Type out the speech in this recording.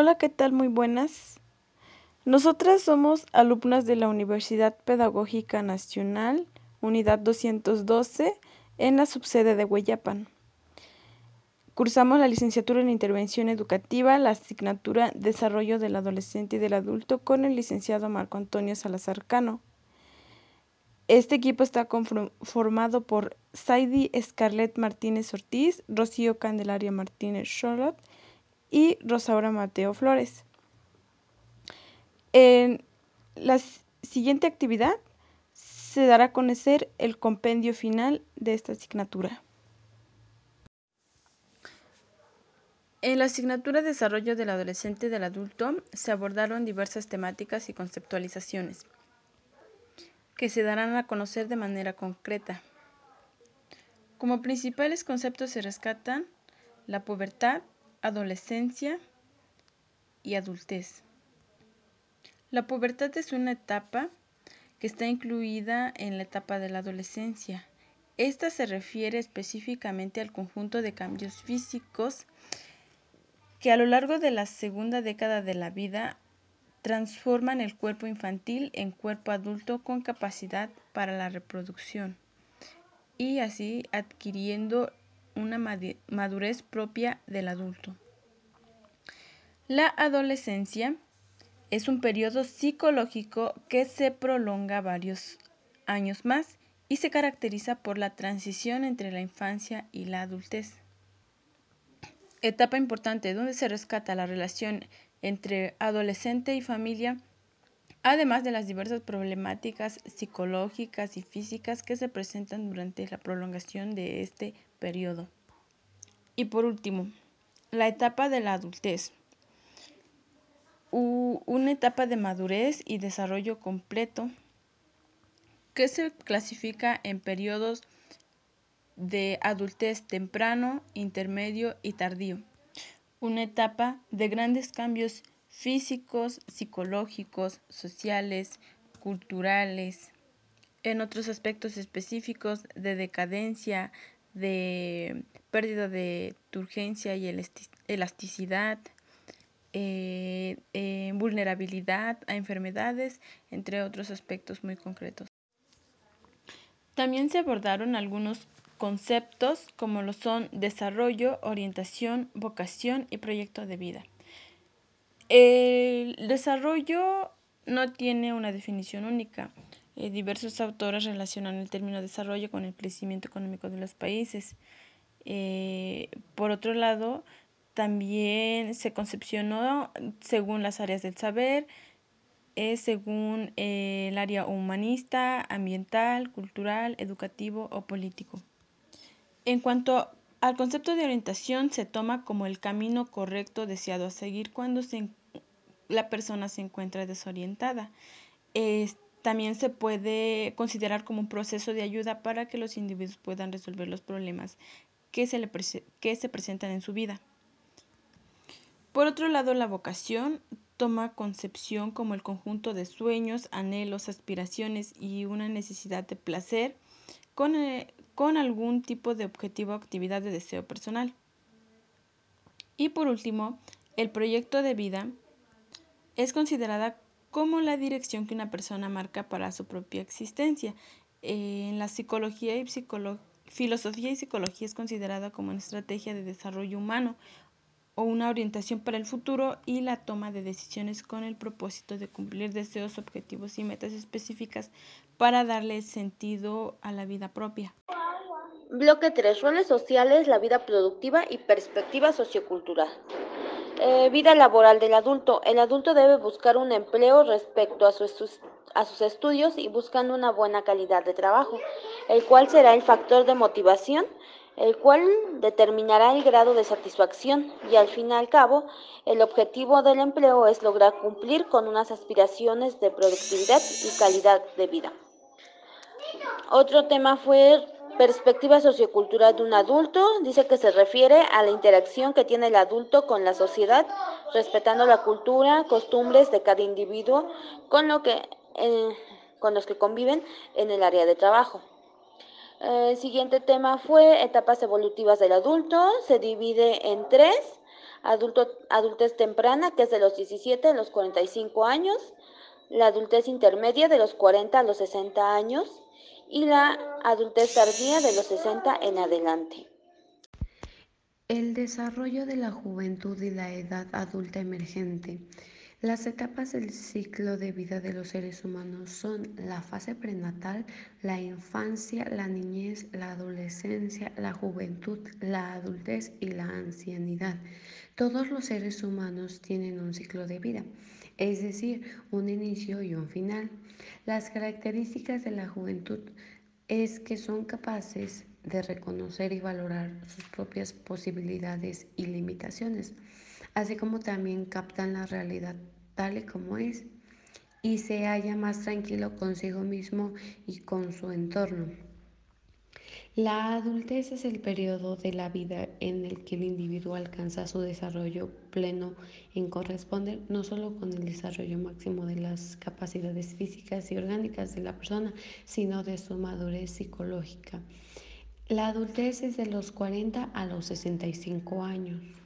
Hola, ¿qué tal? Muy buenas. Nosotras somos alumnas de la Universidad Pedagógica Nacional, Unidad 212, en la subsede de Hueyapan. Cursamos la licenciatura en Intervención Educativa, la asignatura Desarrollo del Adolescente y del Adulto con el licenciado Marco Antonio Salazar Cano. Este equipo está conformado por Saidi Scarlett Martínez Ortiz, Rocío Candelaria Martínez Charlotte y Rosaura Mateo Flores. En la siguiente actividad se dará a conocer el compendio final de esta asignatura. En la asignatura Desarrollo del Adolescente y del Adulto se abordaron diversas temáticas y conceptualizaciones que se darán a conocer de manera concreta. Como principales conceptos se rescatan la pubertad, adolescencia y adultez. La pubertad es una etapa que está incluida en la etapa de la adolescencia. Esta se refiere específicamente al conjunto de cambios físicos que a lo largo de la segunda década de la vida transforman el cuerpo infantil en cuerpo adulto con capacidad para la reproducción y así adquiriendo una madurez propia del adulto. La adolescencia es un periodo psicológico que se prolonga varios años más y se caracteriza por la transición entre la infancia y la adultez. Etapa importante donde se rescata la relación entre adolescente y familia, además de las diversas problemáticas psicológicas y físicas que se presentan durante la prolongación de este periodo. Y por último, la etapa de la adultez. una etapa de madurez y desarrollo completo que se clasifica en periodos de adultez temprano, intermedio y tardío. Una etapa de grandes cambios físicos, psicológicos, sociales, culturales, en otros aspectos específicos de decadencia, de pérdida de turgencia y elasticidad, eh, eh, vulnerabilidad a enfermedades, entre otros aspectos muy concretos. También se abordaron algunos conceptos como lo son desarrollo, orientación, vocación y proyecto de vida. El desarrollo no tiene una definición única. Eh, diversos autores relacionan el término desarrollo con el crecimiento económico de los países. Eh, por otro lado, también se concepcionó según las áreas del saber, según eh, el área humanista, ambiental, cultural, educativo o político. En cuanto al concepto de orientación, se toma como el camino correcto deseado a seguir cuando la persona se encuentra desorientada. también se puede considerar como un proceso de ayuda para que los individuos puedan resolver los problemas que se, que se presentan en su vida. Por otro lado, la vocación toma concepción como el conjunto de sueños, anhelos, aspiraciones y una necesidad de placer con, eh, con algún tipo de objetivo o actividad de deseo personal. Y por último, el proyecto de vida es considerada como la dirección que una persona marca para su propia existencia. en la psicología y filosofía y psicología es considerada como una estrategia de desarrollo humano o una orientación para el futuro y la toma de decisiones con el propósito de cumplir deseos, objetivos y metas específicas para darle sentido a la vida propia. Bloque 3. Roles sociales, la vida productiva y perspectiva sociocultural. Eh, vida laboral del adulto. El adulto debe buscar un empleo respecto a, a sus estudios y buscando una buena calidad de trabajo, el cual será el factor de motivación, el cual determinará el grado de satisfacción y al fin y al cabo el objetivo del empleo es lograr cumplir con unas aspiraciones de productividad y calidad de vida. Otro tema fue Perspectiva sociocultural de un adulto dice que se refiere a la interacción que tiene el adulto con la sociedad, respetando la cultura, costumbres de cada individuo con, lo que, eh, con los que conviven en el área de trabajo. El siguiente tema fue etapas evolutivas del adulto. Se divide en tres. adulto, adultez temprana, que es de los 17 a los 45 años, la adultez intermedia de los 40 a los 60 años y la adultez tardía de los 60 en adelante. El desarrollo de la juventud y la edad adulta emergente. Las etapas del ciclo de vida de los seres humanos son la fase prenatal, la infancia, la niñez, la adolescencia, la juventud, la adultez y la ancianidad. Todos los seres humanos tienen un ciclo de vida, es decir, un inicio y un final. Las características de la juventud es que son capaces de reconocer y valorar sus propias posibilidades y limitaciones así como también captan la realidad tal y como es y se halla más tranquilo consigo mismo y con su entorno. La adultez es el periodo de la vida en el que el individuo alcanza su desarrollo pleno en corresponder no solo con el desarrollo máximo de las capacidades físicas y orgánicas de la persona, sino de su madurez psicológica. La adultez es de los 40 a los 65 años.